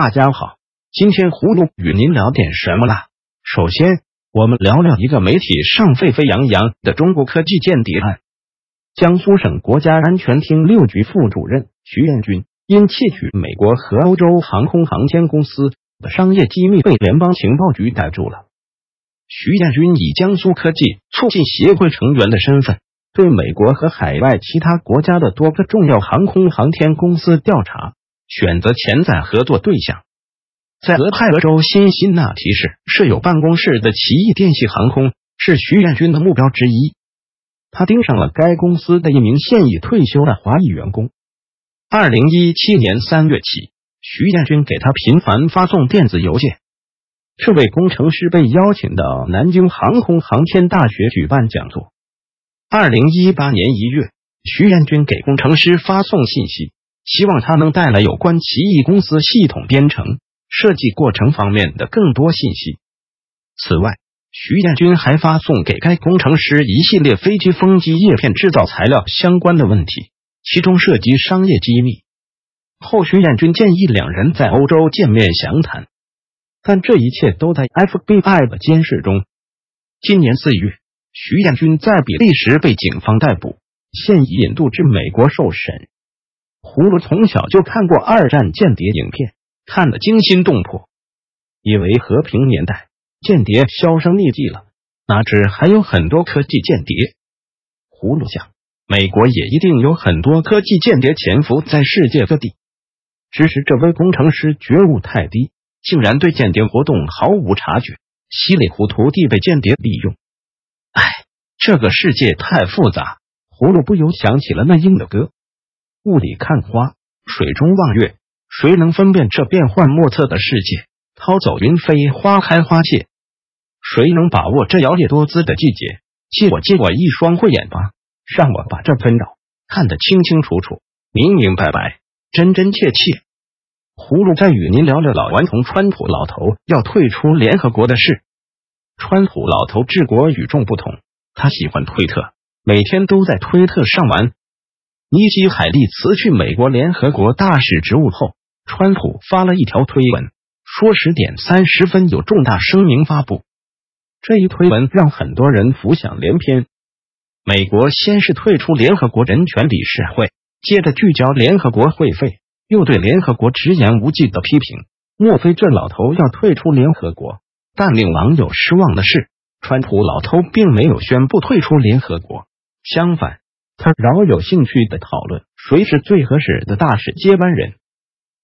大家好，今天葫芦与您聊点什么啦？首先，我们聊聊一个媒体上沸沸扬扬的中国科技间谍案。江苏省国家安全厅六局副主任徐彦军因窃取美国和欧洲航空航天公司的商业机密，被联邦情报局逮住了。徐彦军以江苏科技促进协会成员的身份，对美国和海外其他国家的多个重要航空航天公司调查。选择潜在合作对象，在俄亥俄州新辛那提市设有办公室的奇异电系航空是徐彦军的目标之一。他盯上了该公司的一名现已退休的华裔员工。二零一七年三月起，徐彦军给他频繁发送电子邮件。这位工程师被邀请到南京航空航天大学举办讲座。二零一八年一月，徐彦军给工程师发送信息。希望他能带来有关奇异公司系统编程设计过程方面的更多信息。此外，徐彦军还发送给该工程师一系列飞机风机叶片制造材料相关的问题，其中涉及商业机密。后徐彦军建议两人在欧洲见面详谈，但这一切都在 FBI 的监视中。今年四月，徐彦军在比利时被警方逮捕，现已引渡至美国受审。葫芦从小就看过二战间谍影片，看得惊心动魄，以为和平年代间谍销声匿迹了，哪知还有很多科技间谍。葫芦想，美国也一定有很多科技间谍潜伏在世界各地，只是这位工程师觉悟太低，竟然对间谍活动毫无察觉，稀里糊涂地被间谍利用。唉，这个世界太复杂。葫芦不由想起了那英的歌。雾里看花，水中望月，谁能分辨这变幻莫测的世界？涛走云飞，花开花谢，谁能把握这摇曳多姿的季节？借我借我一双慧眼吧，让我把这纷扰看得清清楚楚、明明白白、真真切切。葫芦再与您聊聊老顽童川普老头要退出联合国的事。川普老头治国与众不同，他喜欢推特，每天都在推特上玩。尼基·海利辞去美国联合国大使职务后，川普发了一条推文，说十点三十分有重大声明发布。这一推文让很多人浮想联翩。美国先是退出联合国人权理事会，接着聚焦联合国会费，又对联合国直言无忌的批评。莫非这老头要退出联合国？但令网友失望的是，川普老头并没有宣布退出联合国，相反。他饶有兴趣的讨论谁是最合适的大使接班人。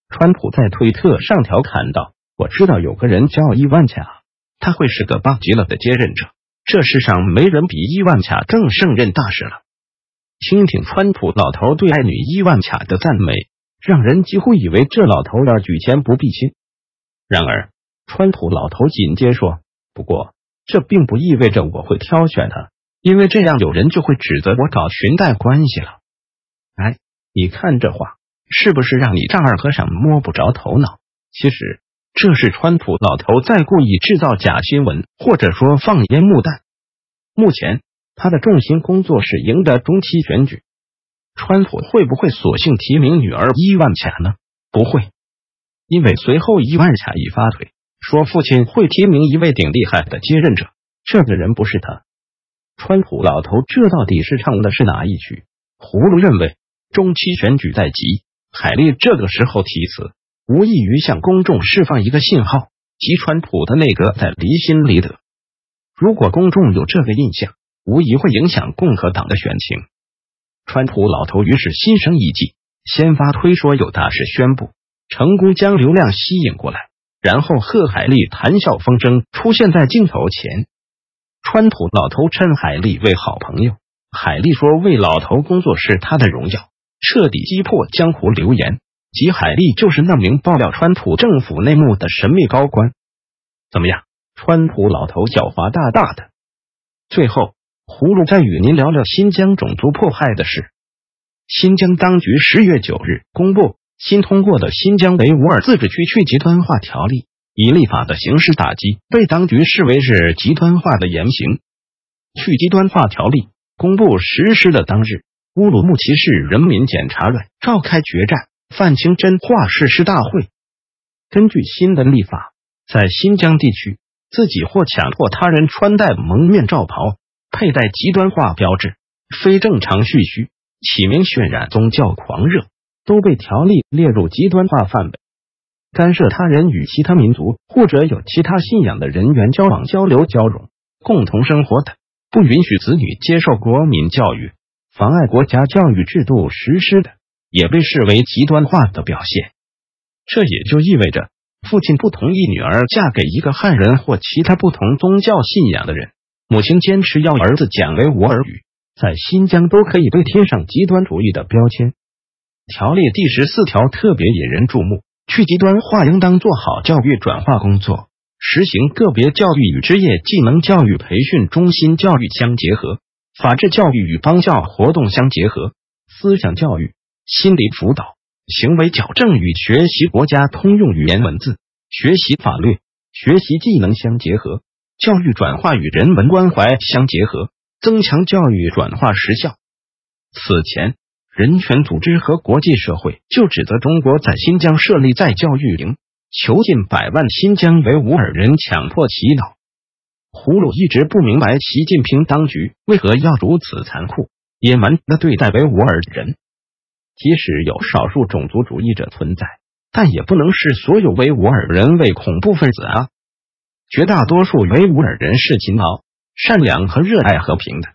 川普在推特上调侃道：“我知道有个人叫伊万卡，他会是个棒极了的接任者。这世上没人比伊万卡更胜任大使了。”听听川普老头对爱女伊万卡的赞美，让人几乎以为这老头要举钱不避亲。然而，川普老头紧接说：“不过，这并不意味着我会挑选他。”因为这样，有人就会指责我搞裙带关系了。哎，你看这话是不是让你丈二和尚摸不着头脑？其实这是川普老头在故意制造假新闻，或者说放烟幕弹。目前他的重心工作是赢得中期选举。川普会不会索性提名女儿伊万卡呢？不会，因为随后伊万卡一发腿，说父亲会提名一位顶厉害的接任者，这个人不是他。川普老头，这到底是唱的是哪一曲？葫芦认为，中期选举在即，海利这个时候提词，无异于向公众释放一个信号，即川普的内阁在离心离德。如果公众有这个印象，无疑会影响共和党的选情。川普老头于是心生一计，先发推说有大事宣布，成功将流量吸引过来，然后贺海利谈笑风生出现在镜头前。川普老头称海利为好朋友，海利说为老头工作是他的荣耀，彻底击破江湖流言，即海利就是那名爆料川普政府内幕的神秘高官。怎么样，川普老头狡猾大大的。最后，葫芦再与您聊聊新疆种族迫害的事。新疆当局十月九日公布新通过的《新疆维吾尔自治区去极端化条例》。以立法的形式打击，被当局视为是极端化的言行。去极端化条例公布实施的当日，乌鲁木齐市人民检察院召开决战范清真化誓师大会。根据新的立法，在新疆地区，自己或强迫他人穿戴蒙面罩袍、佩戴极端化标志、非正常蓄须、起名渲染宗教狂热，都被条例列入极端化范围。干涉他人与其他民族或者有其他信仰的人员交往、交流、交融、共同生活的，不允许子女接受国民教育，妨碍国家教育制度实施的，也被视为极端化的表现。这也就意味着，父亲不同意女儿嫁给一个汉人或其他不同宗教信仰的人，母亲坚持要儿子讲维吾尔语，在新疆都可以被贴上极端主义的标签。条例第十四条特别引人注目：去极端化应当做好教育转化工作，实行个别教育与职业技能教育培训中心教育相结合，法治教育与帮教活动相结合，思想教育、心理辅导。行为矫正与学习国家通用语言文字、学习法律、学习技能相结合，教育转化与人文关怀相结合，增强教育转化实效。此前，人权组织和国际社会就指责中国在新疆设立再教育营，囚禁百万新疆维吾尔人，强迫洗脑。胡鲁一直不明白习近平当局为何要如此残酷、野蛮的对待维吾尔人。即使有少数种族主义者存在，但也不能视所有维吾尔人为恐怖分子啊！绝大多数维吾尔人是勤劳、善良和热爱和平的。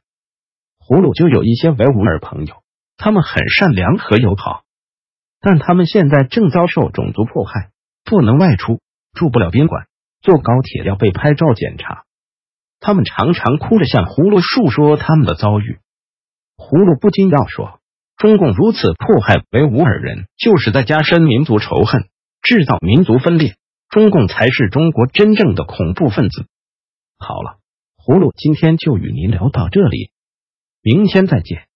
胡鲁就有一些维吾尔朋友，他们很善良和友好，但他们现在正遭受种族迫害，不能外出，住不了宾馆，坐高铁要被拍照检查。他们常常哭着向葫芦述说他们的遭遇，葫芦不禁要说。中共如此迫害维吾尔人，就是在加深民族仇恨，制造民族分裂。中共才是中国真正的恐怖分子。好了，葫芦今天就与您聊到这里，明天再见。